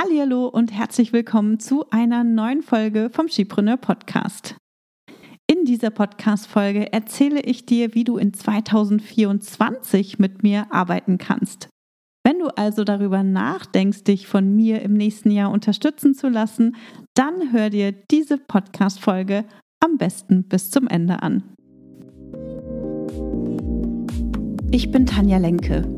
Hallo und herzlich willkommen zu einer neuen Folge vom Skipreneur Podcast. In dieser Podcast-Folge erzähle ich dir, wie du in 2024 mit mir arbeiten kannst. Wenn du also darüber nachdenkst, dich von mir im nächsten Jahr unterstützen zu lassen, dann hör dir diese Podcast-Folge am besten bis zum Ende an. Ich bin Tanja Lenke.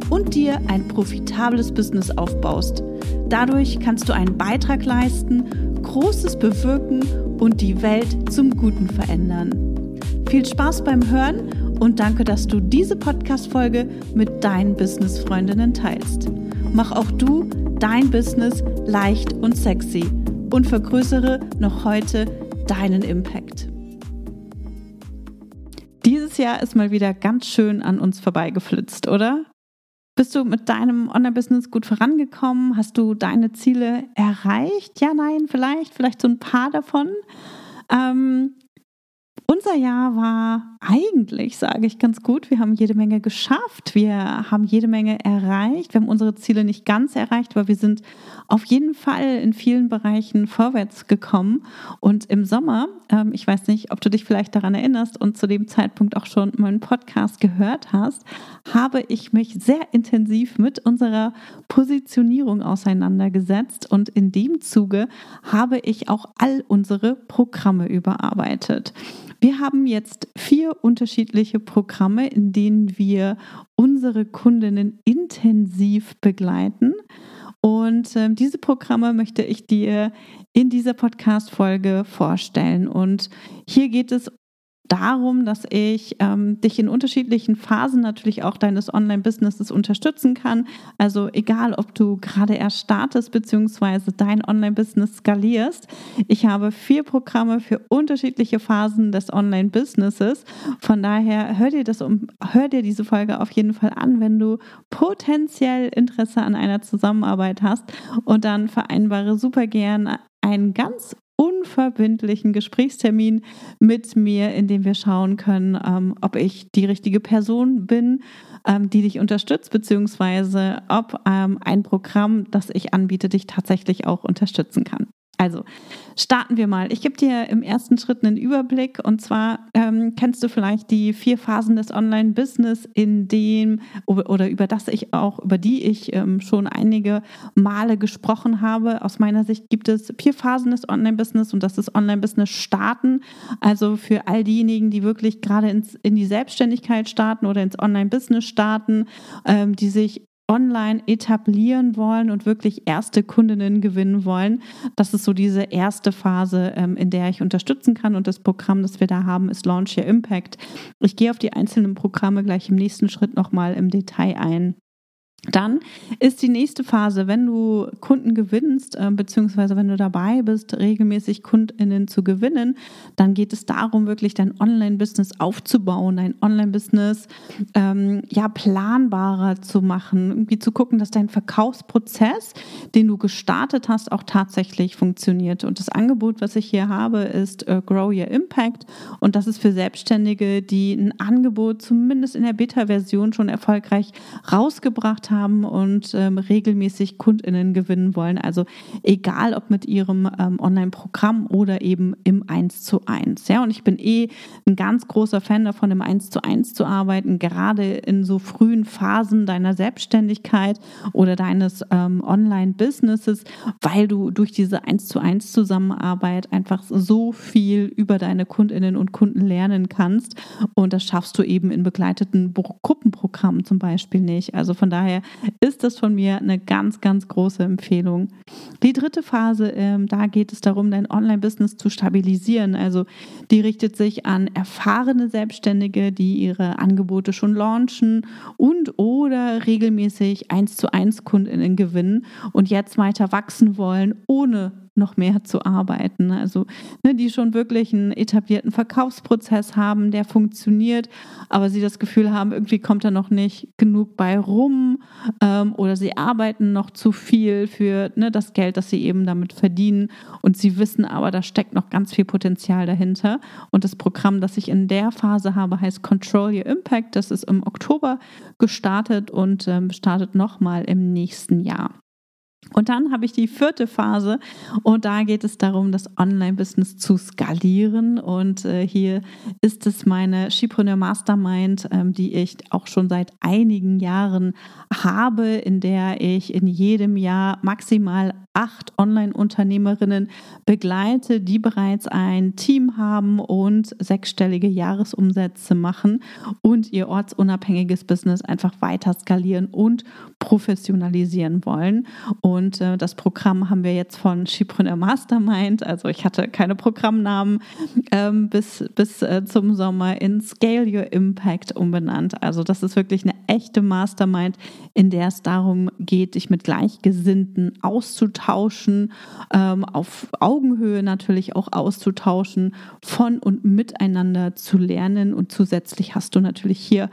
und dir ein profitables Business aufbaust. Dadurch kannst du einen Beitrag leisten, Großes bewirken und die Welt zum Guten verändern. Viel Spaß beim Hören und danke, dass du diese Podcast-Folge mit deinen Business-Freundinnen teilst. Mach auch du dein Business leicht und sexy und vergrößere noch heute deinen Impact. Dieses Jahr ist mal wieder ganz schön an uns vorbeigeflitzt, oder? Bist du mit deinem Online-Business gut vorangekommen? Hast du deine Ziele erreicht? Ja, nein, vielleicht, vielleicht so ein paar davon. Ähm, unser Jahr war eigentlich, sage ich ganz gut. Wir haben jede Menge geschafft. Wir haben jede Menge erreicht. Wir haben unsere Ziele nicht ganz erreicht, aber wir sind auf jeden Fall in vielen Bereichen vorwärts gekommen. Und im Sommer, ähm, ich weiß nicht, ob du dich vielleicht daran erinnerst und zu dem Zeitpunkt auch schon meinen Podcast gehört hast, habe ich mich sehr intensiv mit unserer Positionierung auseinandergesetzt. Und in dem Zuge habe ich auch all unsere Programme überarbeitet. Wir haben jetzt vier unterschiedliche Programme, in denen wir unsere Kundinnen intensiv begleiten. Und äh, diese Programme möchte ich dir in dieser Podcast-Folge vorstellen. Und hier geht es darum, dass ich ähm, dich in unterschiedlichen Phasen natürlich auch deines Online-Businesses unterstützen kann. Also egal, ob du gerade erst startest bzw. dein Online-Business skalierst. Ich habe vier Programme für unterschiedliche Phasen des Online-Businesses. Von daher hör dir das um, hör dir diese Folge auf jeden Fall an, wenn du potenziell Interesse an einer Zusammenarbeit hast und dann vereinbare super gern einen ganz unverbindlichen Gesprächstermin mit mir, in dem wir schauen können, ähm, ob ich die richtige Person bin, ähm, die dich unterstützt, beziehungsweise ob ähm, ein Programm, das ich anbiete, dich tatsächlich auch unterstützen kann. Also starten wir mal. Ich gebe dir im ersten Schritt einen Überblick und zwar ähm, kennst du vielleicht die vier Phasen des Online-Business, in dem oder über das ich auch, über die ich ähm, schon einige Male gesprochen habe. Aus meiner Sicht gibt es vier Phasen des Online-Business und das ist Online-Business starten. Also für all diejenigen, die wirklich gerade ins, in die Selbstständigkeit starten oder ins Online-Business starten, ähm, die sich online etablieren wollen und wirklich erste Kundinnen gewinnen wollen. Das ist so diese erste Phase, ähm, in der ich unterstützen kann. Und das Programm, das wir da haben, ist Launch Your Impact. Ich gehe auf die einzelnen Programme gleich im nächsten Schritt nochmal im Detail ein. Dann ist die nächste Phase, wenn du Kunden gewinnst, äh, beziehungsweise wenn du dabei bist, regelmäßig KundInnen zu gewinnen, dann geht es darum, wirklich dein Online-Business aufzubauen, dein Online-Business ähm, ja planbarer zu machen, irgendwie zu gucken, dass dein Verkaufsprozess, den du gestartet hast, auch tatsächlich funktioniert. Und das Angebot, was ich hier habe, ist äh, Grow Your Impact. Und das ist für Selbstständige, die ein Angebot zumindest in der Beta-Version schon erfolgreich rausgebracht haben und ähm, regelmäßig KundInnen gewinnen wollen. Also egal ob mit ihrem ähm, Online-Programm oder eben im 1 zu 1. Ja, und ich bin eh ein ganz großer Fan davon, im 1 zu 1 zu arbeiten, gerade in so frühen Phasen deiner Selbstständigkeit oder deines ähm, Online-Businesses, weil du durch diese 1 zu 1 Zusammenarbeit einfach so viel über deine KundInnen und Kunden lernen kannst. Und das schaffst du eben in begleiteten Gruppenprogrammen zum Beispiel nicht. Also von daher ist das von mir eine ganz, ganz große Empfehlung. Die dritte Phase, ähm, da geht es darum, dein Online-Business zu stabilisieren. Also die richtet sich an erfahrene Selbstständige, die ihre Angebote schon launchen und oder regelmäßig eins zu eins Kundinnen gewinnen und jetzt weiter wachsen wollen, ohne noch mehr zu arbeiten. Also ne, die schon wirklich einen etablierten Verkaufsprozess haben, der funktioniert, aber sie das Gefühl haben, irgendwie kommt da noch nicht genug bei rum ähm, oder sie arbeiten noch zu viel für ne, das Geld, das sie eben damit verdienen und sie wissen aber, da steckt noch ganz viel Potenzial dahinter. Und das Programm, das ich in der Phase habe, heißt Control Your Impact. Das ist im Oktober gestartet und ähm, startet nochmal im nächsten Jahr. Und dann habe ich die vierte Phase und da geht es darum, das Online-Business zu skalieren. Und äh, hier ist es meine Shipreneur Mastermind, ähm, die ich auch schon seit einigen Jahren habe, in der ich in jedem Jahr maximal acht Online-Unternehmerinnen begleite, die bereits ein Team haben und sechsstellige Jahresumsätze machen und ihr ortsunabhängiges Business einfach weiter skalieren und professionalisieren wollen. Und äh, das Programm haben wir jetzt von Schipreneur Mastermind, also ich hatte keine Programmnamen, ähm, bis, bis äh, zum Sommer in Scale Your Impact umbenannt. Also das ist wirklich eine echte Mastermind, in der es darum geht, dich mit Gleichgesinnten auszutauschen, ähm, auf Augenhöhe natürlich auch auszutauschen, von und miteinander zu lernen. Und zusätzlich hast du natürlich hier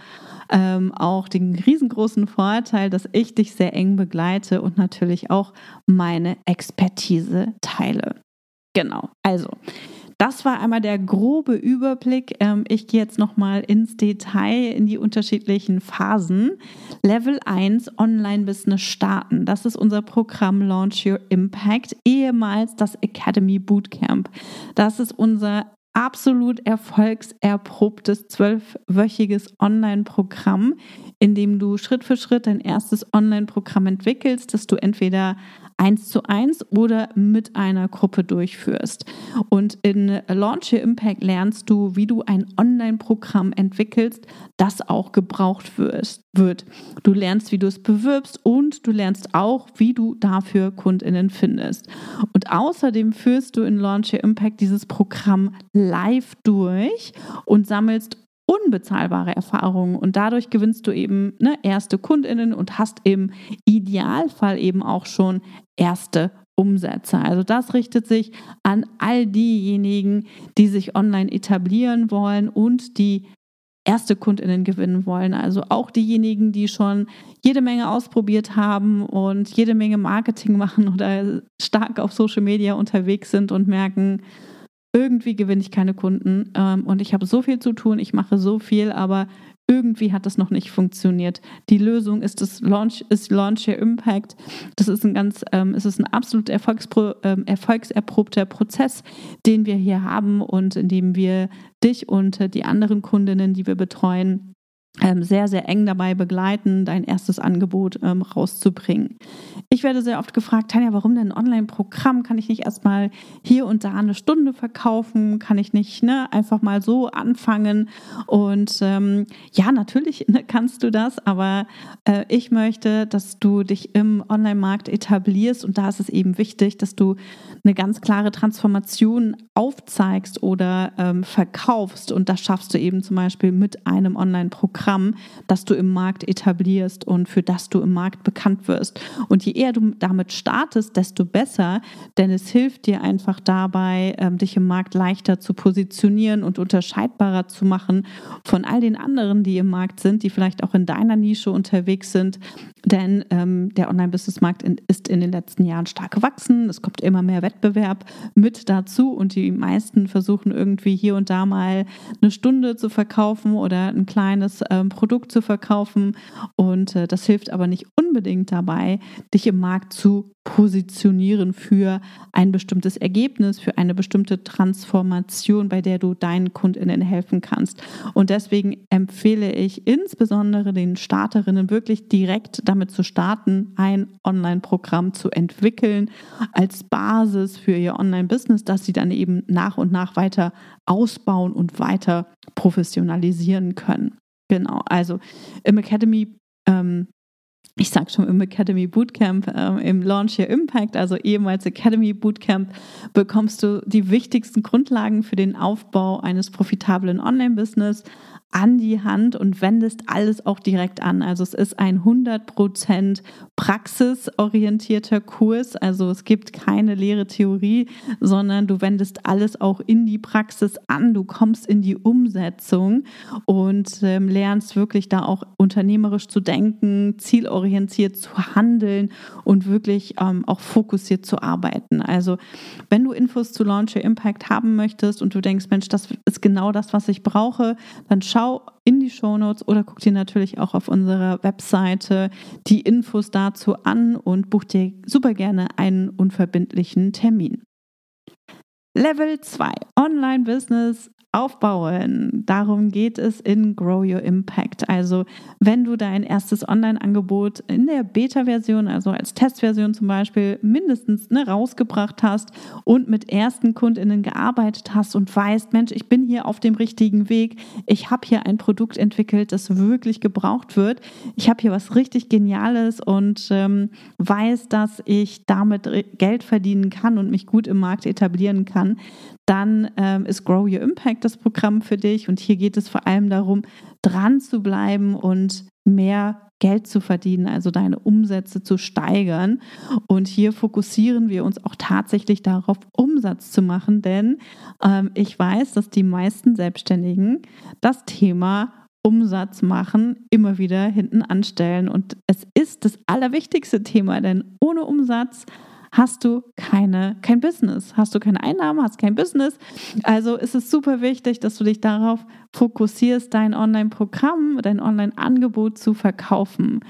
ähm, auch den riesengroßen Vorteil, dass ich dich sehr eng begleite und natürlich auch meine Expertise teile. Genau, also das war einmal der grobe Überblick. Ähm, ich gehe jetzt nochmal ins Detail in die unterschiedlichen Phasen. Level 1 Online-Business starten. Das ist unser Programm Launch Your Impact, ehemals das Academy Bootcamp. Das ist unser absolut erfolgserprobtes zwölfwöchiges Online-Programm, in dem du Schritt für Schritt dein erstes Online-Programm entwickelst, das du entweder eins zu eins oder mit einer Gruppe durchführst. Und in Launch Your Impact lernst du, wie du ein Online-Programm entwickelst, das auch gebraucht wird. Du lernst, wie du es bewirbst und du lernst auch, wie du dafür KundInnen findest. Und außerdem führst du in Launch Your Impact dieses Programm live durch und sammelst unbezahlbare Erfahrungen und dadurch gewinnst du eben ne, erste Kundinnen und hast im Idealfall eben auch schon erste Umsätze. Also das richtet sich an all diejenigen, die sich online etablieren wollen und die erste Kundinnen gewinnen wollen. Also auch diejenigen, die schon jede Menge ausprobiert haben und jede Menge Marketing machen oder stark auf Social Media unterwegs sind und merken, irgendwie gewinne ich keine Kunden ähm, und ich habe so viel zu tun, ich mache so viel, aber irgendwie hat das noch nicht funktioniert. Die Lösung ist das Launch, ist Launch Your Impact. Das ist ein ganz, ähm, es ist ein absolut Erfolgspro, ähm, erfolgserprobter Prozess, den wir hier haben und in dem wir dich und die anderen Kundinnen, die wir betreuen, sehr, sehr eng dabei begleiten, dein erstes Angebot ähm, rauszubringen. Ich werde sehr oft gefragt, Tanja, warum denn ein Online-Programm? Kann ich nicht erstmal hier und da eine Stunde verkaufen? Kann ich nicht ne, einfach mal so anfangen? Und ähm, ja, natürlich ne, kannst du das, aber äh, ich möchte, dass du dich im Online-Markt etablierst und da ist es eben wichtig, dass du eine ganz klare Transformation aufzeigst oder ähm, verkaufst und das schaffst du eben zum Beispiel mit einem Online-Programm. Programm, das du im Markt etablierst und für das du im Markt bekannt wirst. Und je eher du damit startest, desto besser, denn es hilft dir einfach dabei, ähm, dich im Markt leichter zu positionieren und unterscheidbarer zu machen von all den anderen, die im Markt sind, die vielleicht auch in deiner Nische unterwegs sind. Denn ähm, der Online-Business-Markt ist in den letzten Jahren stark gewachsen. Es kommt immer mehr Wettbewerb mit dazu und die meisten versuchen irgendwie hier und da mal eine Stunde zu verkaufen oder ein kleines ähm, Produkt zu verkaufen. Und äh, das hilft aber nicht unbedingt dabei, dich im Markt zu positionieren für ein bestimmtes Ergebnis, für eine bestimmte Transformation, bei der du deinen Kundinnen helfen kannst. Und deswegen empfehle ich insbesondere den Starterinnen wirklich direkt damit zu starten, ein Online-Programm zu entwickeln als Basis für ihr Online-Business, das sie dann eben nach und nach weiter ausbauen und weiter professionalisieren können. Genau, also im Academy ähm, ich sage schon im Academy Bootcamp, äh, im Launch Your Impact, also ehemals Academy Bootcamp, bekommst du die wichtigsten Grundlagen für den Aufbau eines profitablen Online-Business, an die Hand und wendest alles auch direkt an. Also es ist ein 100% praxisorientierter Kurs. Also es gibt keine leere Theorie, sondern du wendest alles auch in die Praxis an. Du kommst in die Umsetzung und ähm, lernst wirklich da auch unternehmerisch zu denken, zielorientiert zu handeln und wirklich ähm, auch fokussiert zu arbeiten. Also wenn du Infos zu Launch Your Impact haben möchtest und du denkst, Mensch, das ist genau das, was ich brauche, dann schau in die Shownotes oder guck dir natürlich auch auf unserer Webseite die Infos dazu an und buch dir super gerne einen unverbindlichen Termin. Level 2 Online-Business aufbauen. Darum geht es in Grow Your Impact. Also wenn du dein erstes Online-Angebot in der Beta-Version, also als Testversion zum Beispiel, mindestens ne, rausgebracht hast und mit ersten KundInnen gearbeitet hast und weißt, Mensch, ich bin hier auf dem richtigen Weg. Ich habe hier ein Produkt entwickelt, das wirklich gebraucht wird. Ich habe hier was richtig Geniales und ähm, weiß, dass ich damit Geld verdienen kann und mich gut im Markt etablieren kann dann ähm, ist Grow Your Impact das Programm für dich. Und hier geht es vor allem darum, dran zu bleiben und mehr Geld zu verdienen, also deine Umsätze zu steigern. Und hier fokussieren wir uns auch tatsächlich darauf, Umsatz zu machen, denn ähm, ich weiß, dass die meisten Selbstständigen das Thema Umsatz machen immer wieder hinten anstellen. Und es ist das allerwichtigste Thema, denn ohne Umsatz hast du keine, kein Business. Hast du keine Einnahmen, hast kein Business. Also ist es super wichtig, dass du dich darauf fokussierst, dein Online-Programm, dein Online-Angebot zu verkaufen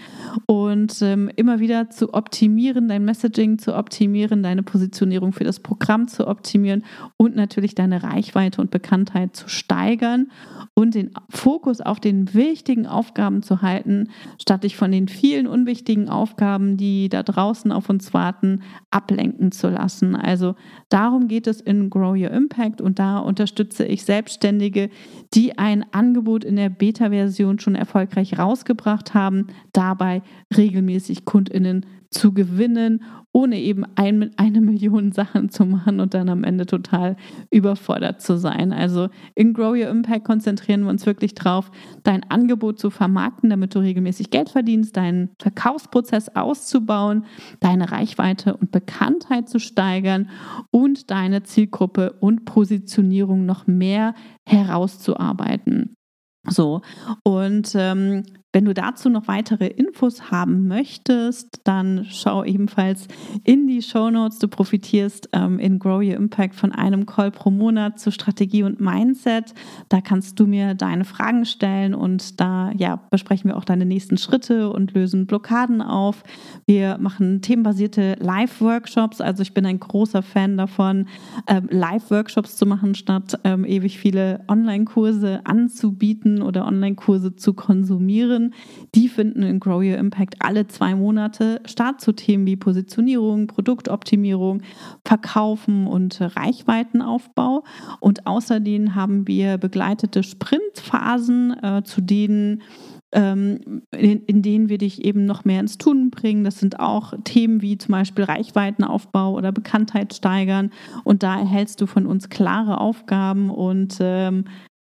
und ähm, immer wieder zu optimieren, dein Messaging zu optimieren, deine Positionierung für das Programm zu optimieren und natürlich deine Reichweite und Bekanntheit zu steigern und den Fokus auf den wichtigen Aufgaben zu halten, statt dich von den vielen unwichtigen Aufgaben, die da draußen auf uns warten, ablenken zu lassen. Also darum geht es in Grow Your Impact und da unterstütze ich Selbstständige, die ein Angebot in der Beta-Version schon erfolgreich rausgebracht haben, dabei regelmäßig Kundinnen zu gewinnen, ohne eben ein, eine Million Sachen zu machen und dann am Ende total überfordert zu sein. Also in Grow Your Impact konzentrieren wir uns wirklich drauf, dein Angebot zu vermarkten, damit du regelmäßig Geld verdienst, deinen Verkaufsprozess auszubauen, deine Reichweite und Bekanntheit zu steigern und deine Zielgruppe und Positionierung noch mehr herauszuarbeiten. So, und ähm, wenn du dazu noch weitere Infos haben möchtest, dann schau ebenfalls in die Show Notes. Du profitierst ähm, in Grow Your Impact von einem Call pro Monat zu Strategie und Mindset. Da kannst du mir deine Fragen stellen und da ja, besprechen wir auch deine nächsten Schritte und lösen Blockaden auf. Wir machen themenbasierte Live-Workshops. Also ich bin ein großer Fan davon, ähm, Live-Workshops zu machen, statt ähm, ewig viele Online-Kurse anzubieten oder Online-Kurse zu konsumieren Mentoren, die finden in Grow Your Impact alle zwei Monate statt zu Themen wie Positionierung, Produktoptimierung, Verkaufen und Reichweitenaufbau. Und außerdem haben wir begleitete Sprintphasen, äh, zu denen ähm, in, in, denen wir dich eben noch mehr ins Tun bringen. Das sind auch Themen wie zum Beispiel Reichweitenaufbau oder Bekanntheit steigern. Und da erhältst du von uns klare Aufgaben und ähm,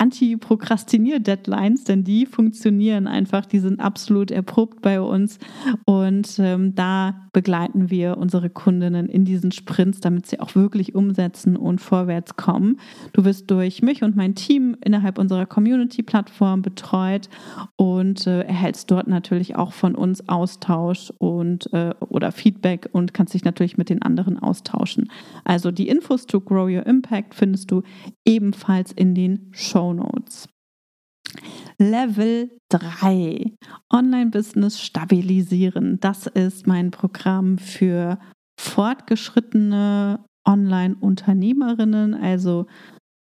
Anti-Prokrastinier-Deadlines, denn die funktionieren einfach, die sind absolut erprobt bei uns und ähm, da begleiten wir unsere Kundinnen in diesen Sprints, damit sie auch wirklich umsetzen und vorwärts kommen. Du wirst durch mich und mein Team innerhalb unserer Community-Plattform betreut und äh, erhältst dort natürlich auch von uns Austausch und äh, oder Feedback und kannst dich natürlich mit den anderen austauschen. Also die Infos to Grow Your Impact findest du ebenfalls in den Show Notes. Level 3. Online-Business stabilisieren. Das ist mein Programm für fortgeschrittene Online-Unternehmerinnen, also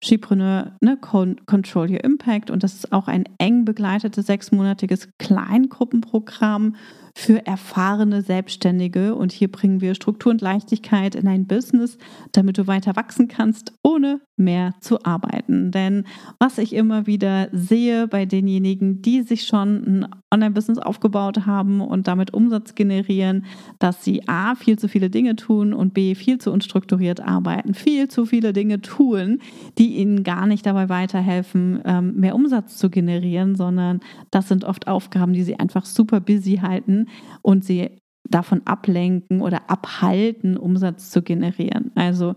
Skipreneur, ne, Control Your Impact. Und das ist auch ein eng begleitetes sechsmonatiges Kleingruppenprogramm für erfahrene Selbstständige. Und hier bringen wir Struktur und Leichtigkeit in ein Business, damit du weiter wachsen kannst, ohne mehr zu arbeiten. Denn was ich immer wieder sehe bei denjenigen, die sich schon ein Online-Business aufgebaut haben und damit Umsatz generieren, dass sie A, viel zu viele Dinge tun und B, viel zu unstrukturiert arbeiten, viel zu viele Dinge tun, die ihnen gar nicht dabei weiterhelfen, ähm, mehr Umsatz zu generieren, sondern das sind oft Aufgaben, die sie einfach super busy halten und sie davon ablenken oder abhalten, Umsatz zu generieren. Also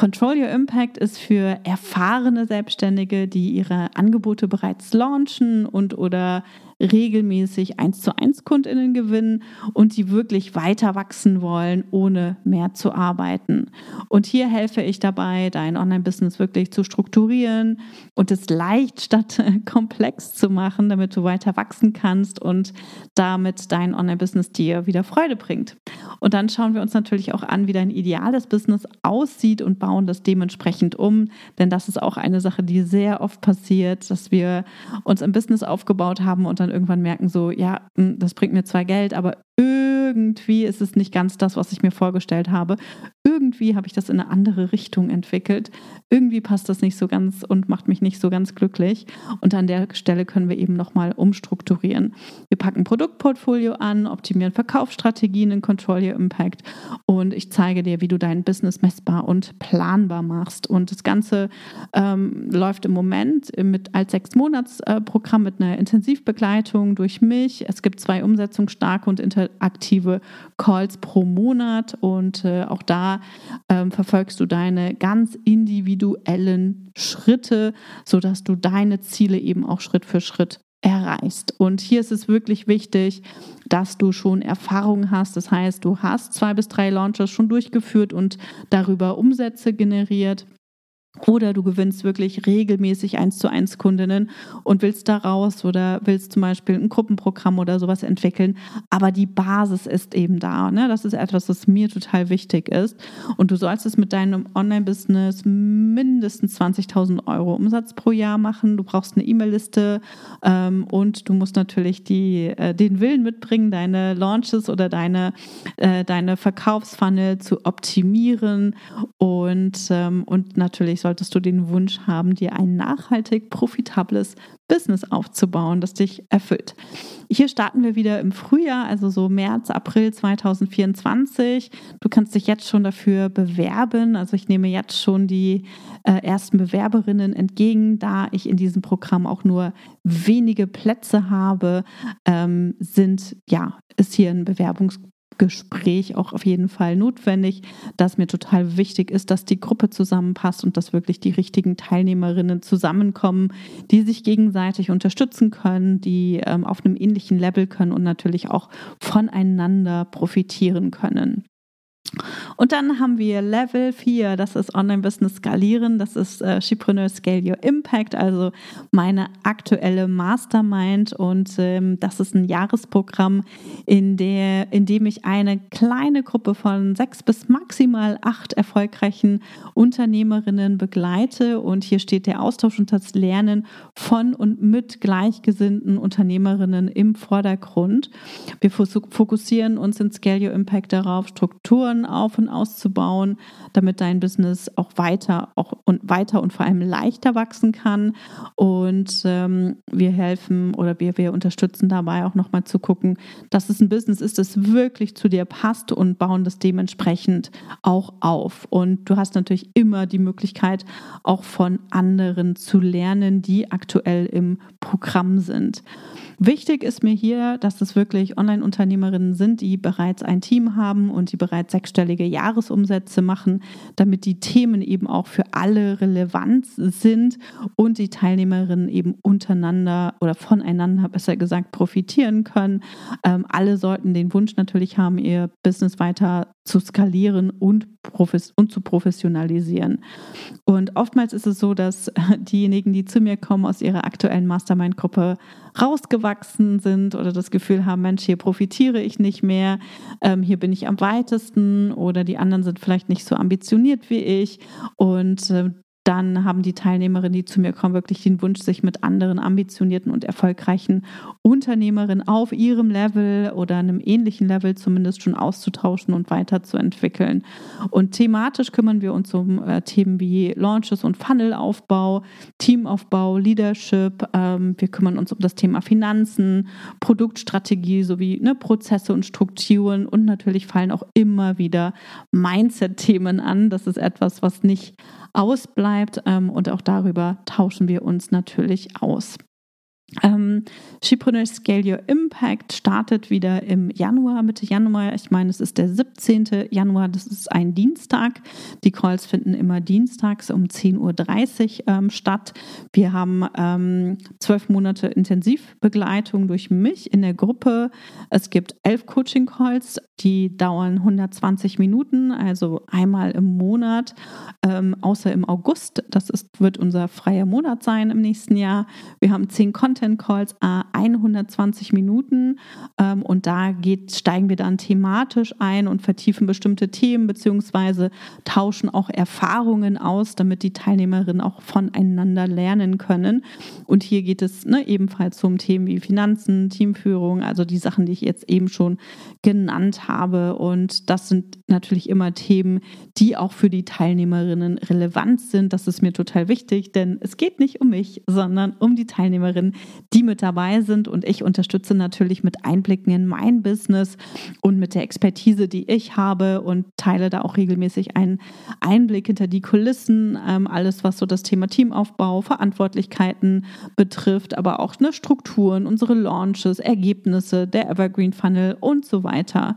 Control Your Impact ist für erfahrene Selbstständige, die ihre Angebote bereits launchen und oder regelmäßig eins zu eins Kundinnen gewinnen und die wirklich weiter wachsen wollen, ohne mehr zu arbeiten. Und hier helfe ich dabei, dein Online-Business wirklich zu strukturieren und es leicht statt komplex zu machen, damit du weiter wachsen kannst und damit dein Online-Business dir wieder Freude bringt. Und dann schauen wir uns natürlich auch an, wie dein ideales Business aussieht und bauen das dementsprechend um. Denn das ist auch eine Sache, die sehr oft passiert, dass wir uns ein Business aufgebaut haben und dann irgendwann merken, so, ja, hm, das bringt mir zwar Geld, aber irgendwie ist es nicht ganz das, was ich mir vorgestellt habe. Irgendwie habe ich das in eine andere Richtung entwickelt. Irgendwie passt das nicht so ganz und macht mich nicht so ganz glücklich. Und an der Stelle können wir eben nochmal umstrukturieren. Wir packen Produktportfolio an, optimieren Verkaufsstrategien in Control Your Impact und ich zeige dir, wie du dein Business messbar und planbar machst. Und das Ganze ähm, läuft im Moment mit als sechs Monats Programm mit einer Intensivbegleitung durch mich. Es gibt zwei umsetzungsstarke und interaktive Calls pro Monat und äh, auch da ähm, verfolgst du deine ganz individuellen Schritte, sodass du deine Ziele eben auch Schritt für Schritt erreichst. Und hier ist es wirklich wichtig, dass du schon Erfahrung hast. Das heißt, du hast zwei bis drei Launches schon durchgeführt und darüber Umsätze generiert. Oder du gewinnst wirklich regelmäßig eins zu eins Kundinnen und willst daraus oder willst zum Beispiel ein Gruppenprogramm oder sowas entwickeln. Aber die Basis ist eben da. Ne? Das ist etwas, was mir total wichtig ist. Und du sollst es mit deinem Online-Business mindestens 20.000 Euro Umsatz pro Jahr machen. Du brauchst eine E-Mail-Liste ähm, und du musst natürlich die, äh, den Willen mitbringen, deine Launches oder deine, äh, deine Verkaufsfunnel zu optimieren und, ähm, und natürlich solltest du den Wunsch haben, dir ein nachhaltig profitables Business aufzubauen, das dich erfüllt. Hier starten wir wieder im Frühjahr, also so März, April 2024. Du kannst dich jetzt schon dafür bewerben. Also ich nehme jetzt schon die äh, ersten Bewerberinnen entgegen, da ich in diesem Programm auch nur wenige Plätze habe, ähm, sind ja ist hier ein Bewerbungsprozess Gespräch auch auf jeden Fall notwendig, dass mir total wichtig ist, dass die Gruppe zusammenpasst und dass wirklich die richtigen Teilnehmerinnen zusammenkommen, die sich gegenseitig unterstützen können, die ähm, auf einem ähnlichen Level können und natürlich auch voneinander profitieren können. Und dann haben wir Level 4, das ist Online-Business skalieren, das ist äh, Shipreneur Scale Your Impact, also meine aktuelle Mastermind. Und ähm, das ist ein Jahresprogramm, in, der, in dem ich eine kleine Gruppe von sechs bis maximal acht erfolgreichen Unternehmerinnen begleite. Und hier steht der Austausch und das Lernen von und mit gleichgesinnten Unternehmerinnen im Vordergrund. Wir fokussieren uns in Scale Your Impact darauf, Strukturen Strukturen auf und auszubauen, damit dein Business auch weiter auch und weiter und vor allem leichter wachsen kann. Und ähm, wir helfen oder wir, wir unterstützen dabei auch nochmal zu gucken, dass es ein Business ist, das wirklich zu dir passt und bauen das dementsprechend auch auf. Und du hast natürlich immer die Möglichkeit, auch von anderen zu lernen, die aktuell im Programm sind. Wichtig ist mir hier, dass es wirklich Online-Unternehmerinnen sind, die bereits ein Team haben und die bereits sechsstellige Jahresumsätze machen, damit die Themen eben auch für alle relevant sind und die Teilnehmerinnen eben untereinander oder voneinander, besser gesagt, profitieren können. Ähm, alle sollten den Wunsch natürlich haben, ihr Business weiter zu skalieren und, und zu professionalisieren. Und oftmals ist es so, dass diejenigen, die zu mir kommen, aus ihrer aktuellen Mastermind-Gruppe rausgewachsen sind oder das Gefühl haben, Mensch, hier profitiere ich nicht mehr, ähm, hier bin ich am weitesten oder die anderen sind vielleicht nicht so ambitioniert wie ich. Und äh, dann haben die Teilnehmerinnen, die zu mir kommen, wirklich den Wunsch, sich mit anderen ambitionierten und erfolgreichen Unternehmerinnen auf ihrem Level oder einem ähnlichen Level zumindest schon auszutauschen und weiterzuentwickeln. Und thematisch kümmern wir uns um äh, Themen wie Launches und Funnelaufbau, Teamaufbau, Leadership. Ähm, wir kümmern uns um das Thema Finanzen, Produktstrategie sowie ne, Prozesse und Strukturen und natürlich fallen auch immer wieder Mindset-Themen an. Das ist etwas, was nicht ausbleibt ähm, und auch darüber tauschen wir uns natürlich aus. Ähm, Shipreneur Scale Your Impact startet wieder im Januar, Mitte Januar. Ich meine, es ist der 17. Januar, das ist ein Dienstag. Die Calls finden immer dienstags um 10.30 Uhr ähm, statt. Wir haben ähm, zwölf Monate Intensivbegleitung durch mich in der Gruppe. Es gibt elf Coaching-Calls, die dauern 120 Minuten, also einmal im Monat, ähm, außer im August. Das ist, wird unser freier Monat sein im nächsten Jahr. Wir haben zehn Content Content Calls äh, 120 Minuten ähm, und da geht, steigen wir dann thematisch ein und vertiefen bestimmte Themen beziehungsweise tauschen auch Erfahrungen aus, damit die Teilnehmerinnen auch voneinander lernen können. Und hier geht es ne, ebenfalls um Themen wie Finanzen, Teamführung, also die Sachen, die ich jetzt eben schon genannt habe. Und das sind natürlich immer Themen, die auch für die Teilnehmerinnen relevant sind. Das ist mir total wichtig, denn es geht nicht um mich, sondern um die Teilnehmerinnen, die mit dabei sind. Und ich unterstütze natürlich mit Einblicken in mein Business und mit der Expertise, die ich habe und teile da auch regelmäßig einen Einblick hinter die Kulissen, ähm, alles, was so das Thema Teamaufbau, Verantwortlichkeiten betrifft, aber auch ne, Strukturen, unsere Launches, Ergebnisse, der Evergreen Funnel und so weiter.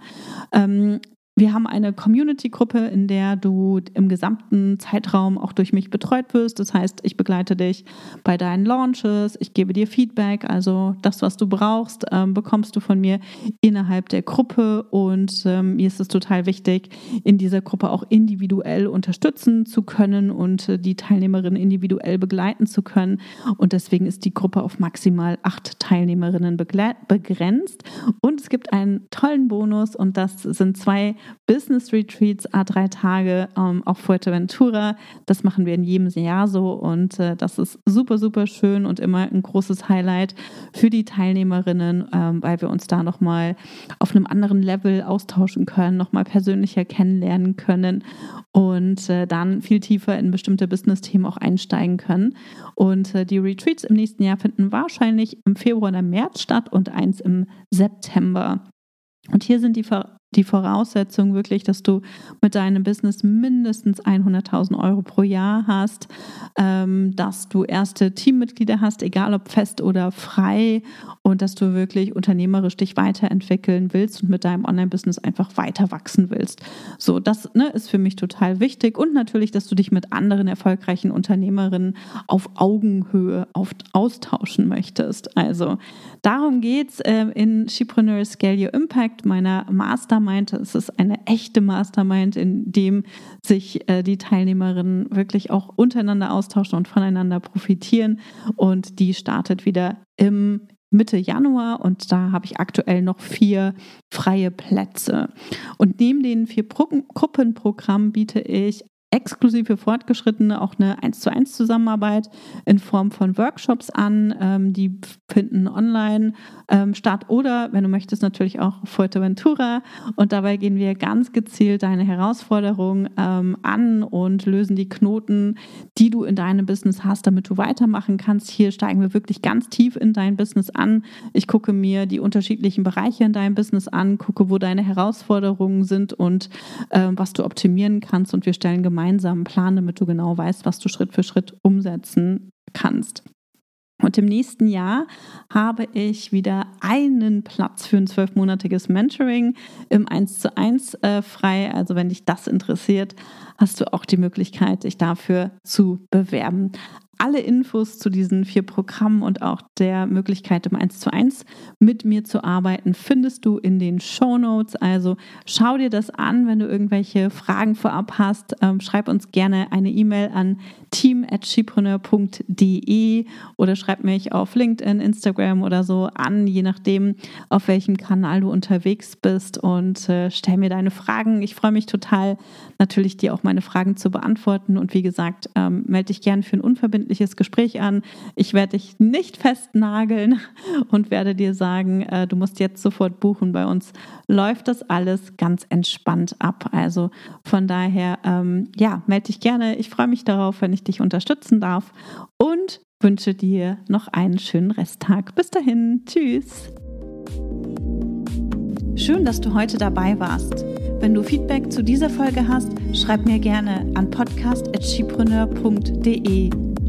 Ähm, wir haben eine Community-Gruppe, in der du im gesamten Zeitraum auch durch mich betreut wirst. Das heißt, ich begleite dich bei deinen Launches, ich gebe dir Feedback, also das, was du brauchst, ähm, bekommst du von mir innerhalb der Gruppe. Und ähm, mir ist es total wichtig, in dieser Gruppe auch individuell unterstützen zu können und äh, die Teilnehmerinnen individuell begleiten zu können. Und deswegen ist die Gruppe auf maximal acht Teilnehmerinnen begrenzt. Und es gibt einen tollen Bonus und das sind zwei Business Retreats, A3 Tage ähm, auf Fuerteventura. Das machen wir in jedem Jahr so und äh, das ist super, super schön und immer ein großes Highlight für die Teilnehmerinnen, ähm, weil wir uns da nochmal auf einem anderen Level austauschen können, nochmal persönlicher kennenlernen können und äh, dann viel tiefer in bestimmte Business-Themen auch einsteigen können. Und äh, die Retreats im nächsten Jahr finden wahrscheinlich im Februar oder März statt und eins im September. Und hier sind die die Voraussetzung wirklich, dass du mit deinem Business mindestens 100.000 Euro pro Jahr hast, ähm, dass du erste Teammitglieder hast, egal ob fest oder frei, und dass du wirklich unternehmerisch dich weiterentwickeln willst und mit deinem Online-Business einfach weiter wachsen willst. So, das ne, ist für mich total wichtig und natürlich, dass du dich mit anderen erfolgreichen Unternehmerinnen auf Augenhöhe oft austauschen möchtest. Also darum geht es äh, in Shepreneur Scale Your Impact, meiner Mastermind Mastermind. Es ist eine echte Mastermind, in dem sich äh, die Teilnehmerinnen wirklich auch untereinander austauschen und voneinander profitieren. Und die startet wieder im Mitte Januar und da habe ich aktuell noch vier freie Plätze. Und neben den vier Gruppenprogrammen biete ich exklusiv für Fortgeschrittene auch eine 1 zu 1 Zusammenarbeit in Form von Workshops an. Ähm, die finden online ähm, statt oder, wenn du möchtest, natürlich auch Fuerteventura. Und dabei gehen wir ganz gezielt deine Herausforderungen ähm, an und lösen die Knoten, die du in deinem Business hast, damit du weitermachen kannst. Hier steigen wir wirklich ganz tief in dein Business an. Ich gucke mir die unterschiedlichen Bereiche in deinem Business an, gucke, wo deine Herausforderungen sind und äh, was du optimieren kannst. Und wir stellen gemeinsam gemeinsamen Plan, damit du genau weißt, was du Schritt für Schritt umsetzen kannst. Und im nächsten Jahr habe ich wieder einen Platz für ein zwölfmonatiges Mentoring im 1 zu 1 äh, frei. Also wenn dich das interessiert, hast du auch die Möglichkeit, dich dafür zu bewerben. Alle Infos zu diesen vier Programmen und auch der Möglichkeit, im 1 zu 1 mit mir zu arbeiten, findest du in den Show Notes. Also schau dir das an, wenn du irgendwelche Fragen vorab hast. Ähm, schreib uns gerne eine E-Mail an team.chipreneur.de oder schreib mich auf LinkedIn, Instagram oder so an, je nachdem, auf welchem Kanal du unterwegs bist und äh, stell mir deine Fragen. Ich freue mich total, natürlich dir auch meine Fragen zu beantworten. Und wie gesagt, ähm, melde dich gerne für ein unverbindliches Gespräch an. Ich werde dich nicht festnageln und werde dir sagen, äh, du musst jetzt sofort buchen. Bei uns läuft das alles ganz entspannt ab. Also von daher, ähm, ja, melde dich gerne. Ich freue mich darauf, wenn ich dich unterstützen darf und wünsche dir noch einen schönen Resttag. Bis dahin, tschüss. Schön, dass du heute dabei warst. Wenn du Feedback zu dieser Folge hast, schreib mir gerne an podcast.chipreneur.de